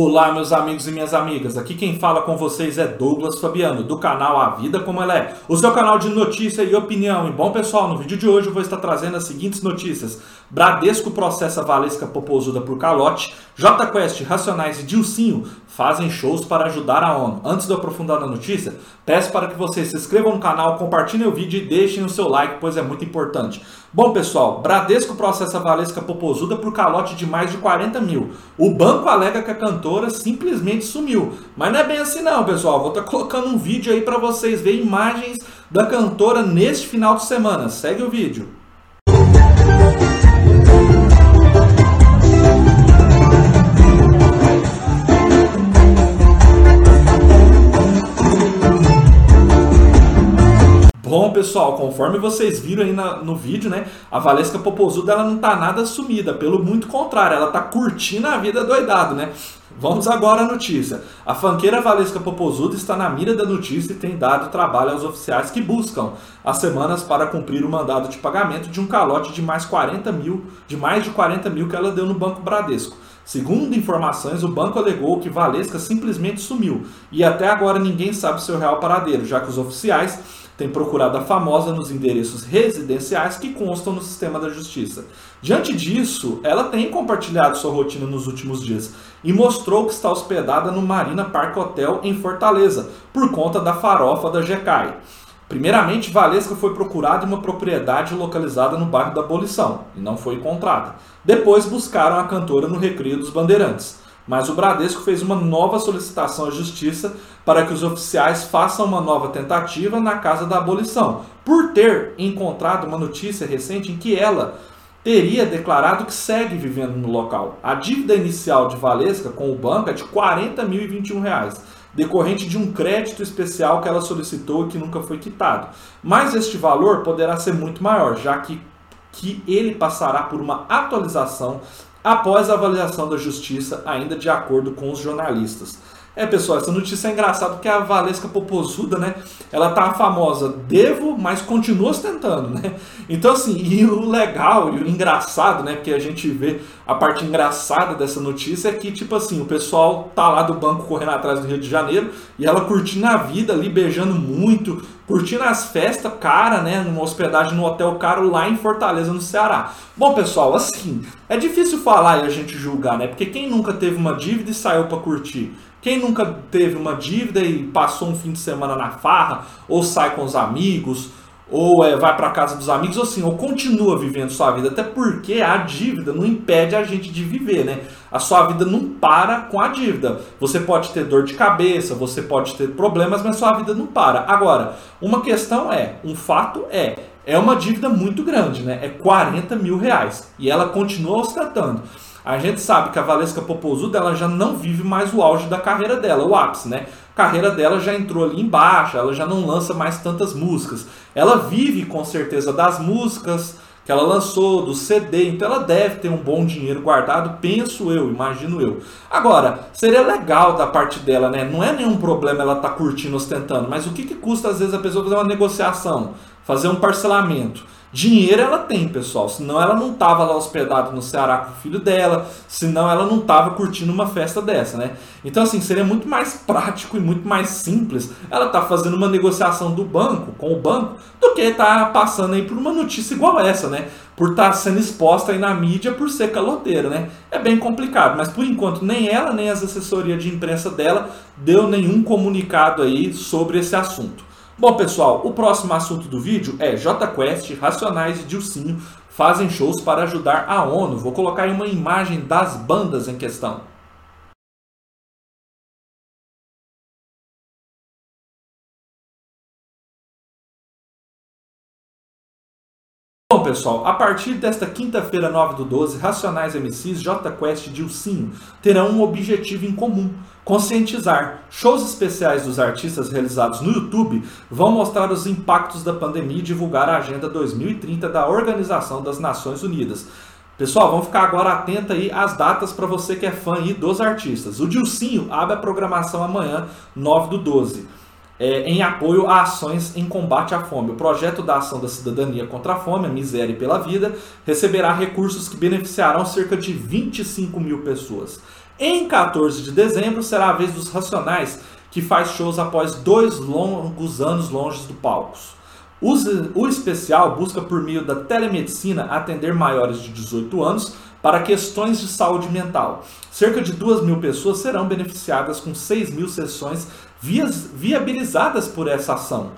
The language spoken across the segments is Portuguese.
Olá, meus amigos e minhas amigas. Aqui quem fala com vocês é Douglas Fabiano, do canal A Vida Como Ela É, o seu canal de notícia e opinião. E bom, pessoal, no vídeo de hoje eu vou estar trazendo as seguintes notícias: Bradesco processa Valesca Popozuda por calote, J Quest, Racionais e Dilcinho fazem shows para ajudar a ONU. Antes de eu aprofundar na notícia, peço para que vocês se inscrevam no canal, compartilhem o vídeo e deixem o seu like, pois é muito importante. Bom, pessoal, Bradesco processa Valesca Popozuda por calote de mais de 40 mil. O banco alega que a cantora simplesmente sumiu. Mas não é bem assim não, pessoal. Vou estar colocando um vídeo aí para vocês verem imagens da cantora neste final de semana. Segue o vídeo. Bom, pessoal, conforme vocês viram aí na, no vídeo, né? A Valesca Popozuda, ela não tá nada sumida, pelo muito contrário, ela tá curtindo a vida doidado, né? Vamos agora à notícia. A fanqueira Valesca Popozuda está na mira da notícia e tem dado trabalho aos oficiais que buscam as semanas para cumprir o mandado de pagamento de um calote de mais 40 mil, de mais de 40 mil que ela deu no Banco Bradesco. Segundo informações, o banco alegou que Valesca simplesmente sumiu e até agora ninguém sabe seu real paradeiro, já que os oficiais tem procurado a famosa nos endereços residenciais que constam no sistema da justiça. Diante disso, ela tem compartilhado sua rotina nos últimos dias e mostrou que está hospedada no Marina Park Hotel em Fortaleza, por conta da farofa da GECAI. Primeiramente, Valesca foi procurada em uma propriedade localizada no bairro da Abolição e não foi encontrada. Depois buscaram a cantora no Recreio dos Bandeirantes mas o Bradesco fez uma nova solicitação à Justiça para que os oficiais façam uma nova tentativa na casa da abolição, por ter encontrado uma notícia recente em que ela teria declarado que segue vivendo no local. A dívida inicial de Valesca com o banco é de 40.021 reais, decorrente de um crédito especial que ela solicitou e que nunca foi quitado. Mas este valor poderá ser muito maior, já que, que ele passará por uma atualização após a avaliação da justiça, ainda de acordo com os jornalistas. É, pessoal, essa notícia é engraçada porque a Valesca Popozuda, né? Ela tá famosa, devo, mas continua ostentando, né? Então, assim, e o legal e o engraçado, né? Porque a gente vê a parte engraçada dessa notícia é que, tipo assim, o pessoal tá lá do banco correndo atrás do Rio de Janeiro e ela curtindo a vida ali, beijando muito, curtindo as festas, cara, né? Numa hospedagem no hotel caro lá em Fortaleza, no Ceará. Bom, pessoal, assim, é difícil falar e a gente julgar, né? Porque quem nunca teve uma dívida e saiu para curtir? Quem nunca teve uma dívida e passou um fim de semana na farra, ou sai com os amigos, ou é, vai para casa dos amigos, ou assim, ou continua vivendo sua vida, até porque a dívida não impede a gente de viver, né? A sua vida não para com a dívida. Você pode ter dor de cabeça, você pode ter problemas, mas sua vida não para. Agora, uma questão é, um fato é, é uma dívida muito grande, né? É 40 mil reais. E ela continua ostentando. A gente sabe que a Valesca Popozuda ela já não vive mais o auge da carreira dela, o ápice, né? A carreira dela já entrou ali embaixo, ela já não lança mais tantas músicas. Ela vive com certeza das músicas que ela lançou, do CD, então ela deve ter um bom dinheiro guardado, penso eu, imagino eu. Agora, seria legal da parte dela, né? Não é nenhum problema ela estar tá curtindo, ostentando, mas o que, que custa às vezes a pessoa fazer uma negociação, fazer um parcelamento? Dinheiro ela tem, pessoal. Senão ela não tava lá hospedada no Ceará com o filho dela, senão ela não tava curtindo uma festa dessa, né? Então, assim, seria muito mais prático e muito mais simples ela tá fazendo uma negociação do banco, com o banco, do que tá passando aí por uma notícia igual essa, né? Por estar tá sendo exposta aí na mídia por ser caloteira, né? É bem complicado, mas por enquanto nem ela, nem as assessorias de imprensa dela deu nenhum comunicado aí sobre esse assunto. Bom, pessoal, o próximo assunto do vídeo é JQuest, Racionais e Dilcinho fazem shows para ajudar a ONU. Vou colocar aí uma imagem das bandas em questão. Pessoal, a partir desta quinta-feira, 9 do 12, Racionais MCs, J Quest e Dilcinho terão um objetivo em comum: conscientizar. Shows especiais dos artistas realizados no YouTube vão mostrar os impactos da pandemia e divulgar a Agenda 2030 da Organização das Nações Unidas. Pessoal, vamos ficar agora atento aí às datas para você que é fã aí dos artistas. O Dilcinho abre a programação amanhã, 9 do 12 é, em apoio a ações em combate à fome. O projeto da Ação da Cidadania contra a Fome, a Miséria e pela Vida, receberá recursos que beneficiarão cerca de 25 mil pessoas. Em 14 de dezembro será a vez dos Racionais, que faz shows após dois longos anos longe do palcos. O especial busca, por meio da telemedicina, atender maiores de 18 anos para questões de saúde mental. Cerca de 2 mil pessoas serão beneficiadas com 6 mil sessões viabilizadas por essa ação.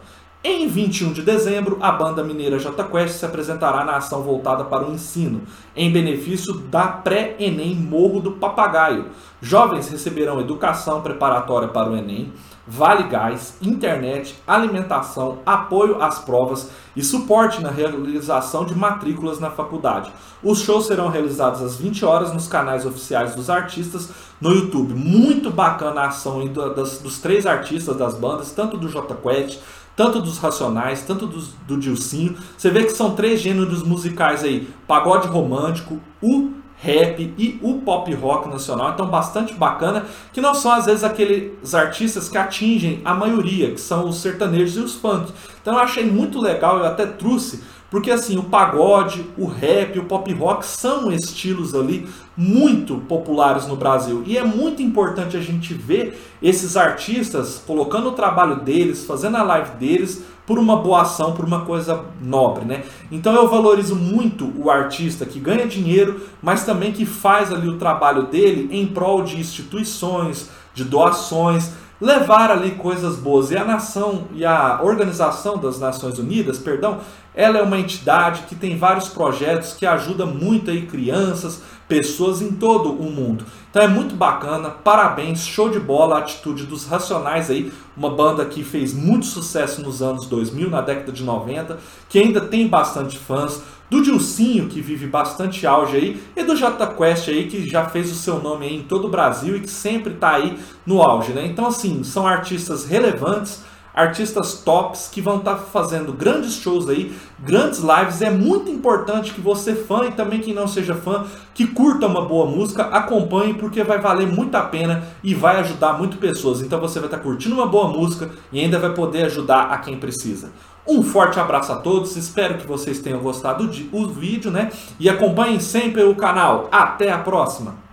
Em 21 de dezembro, a banda mineira J Quest se apresentará na ação voltada para o ensino, em benefício da pré-ENEM Morro do Papagaio. Jovens receberão educação preparatória para o ENEM, vale gás, internet, alimentação, apoio às provas e suporte na realização de matrículas na faculdade. Os shows serão realizados às 20 horas nos canais oficiais dos artistas no YouTube. Muito bacana a ação dos, dos três artistas das bandas, tanto do J Quest, tanto dos Racionais, tanto dos, do Dilcinho. Você vê que são três gêneros musicais aí: pagode romântico, o rap e o pop rock nacional, então bastante bacana, que não são às vezes aqueles artistas que atingem a maioria, que são os sertanejos e os funk. Então eu achei muito legal, eu até trouxe porque assim, o pagode, o rap, o pop rock são estilos ali muito populares no Brasil. E é muito importante a gente ver esses artistas colocando o trabalho deles, fazendo a live deles por uma boa ação, por uma coisa nobre, né? Então eu valorizo muito o artista que ganha dinheiro, mas também que faz ali o trabalho dele em prol de instituições, de doações, levar ali coisas boas. E a nação e a Organização das Nações Unidas, perdão, ela é uma entidade que tem vários projetos que ajuda muito aí crianças, pessoas em todo o mundo. Então é muito bacana, parabéns, show de bola a atitude dos Racionais aí, uma banda que fez muito sucesso nos anos 2000, na década de 90, que ainda tem bastante fãs, do Dilcinho, que vive bastante auge aí, e do J Quest aí, que já fez o seu nome aí em todo o Brasil e que sempre está aí no auge, né? Então assim, são artistas relevantes, artistas tops que vão estar tá fazendo grandes shows aí, grandes lives. É muito importante que você fã e também quem não seja fã, que curta uma boa música, acompanhe porque vai valer muito a pena e vai ajudar muito pessoas. Então você vai estar tá curtindo uma boa música e ainda vai poder ajudar a quem precisa. Um forte abraço a todos, espero que vocês tenham gostado do vídeo, né? E acompanhem sempre o canal. Até a próxima!